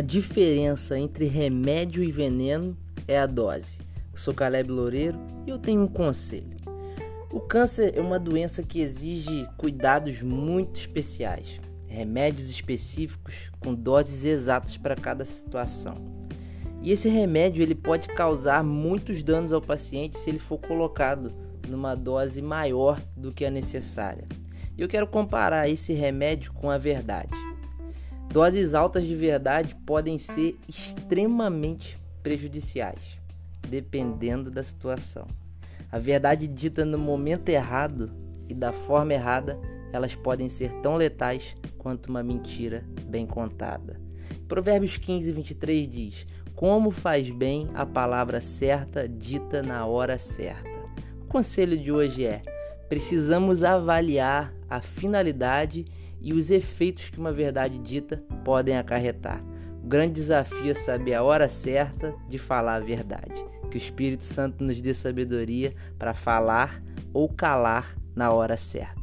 A diferença entre remédio e veneno é a dose. Eu sou Caleb Loureiro e eu tenho um conselho. O câncer é uma doença que exige cuidados muito especiais, remédios específicos com doses exatas para cada situação. E esse remédio ele pode causar muitos danos ao paciente se ele for colocado numa dose maior do que a necessária. Eu quero comparar esse remédio com a verdade. Doses altas de verdade podem ser extremamente prejudiciais, dependendo da situação. A verdade dita no momento errado e da forma errada, elas podem ser tão letais quanto uma mentira bem contada. Provérbios 15, 23 diz: Como faz bem a palavra certa dita na hora certa. O conselho de hoje é: precisamos avaliar a finalidade e os efeitos que uma verdade dita podem acarretar. O grande desafio é saber a hora certa de falar a verdade. Que o Espírito Santo nos dê sabedoria para falar ou calar na hora certa.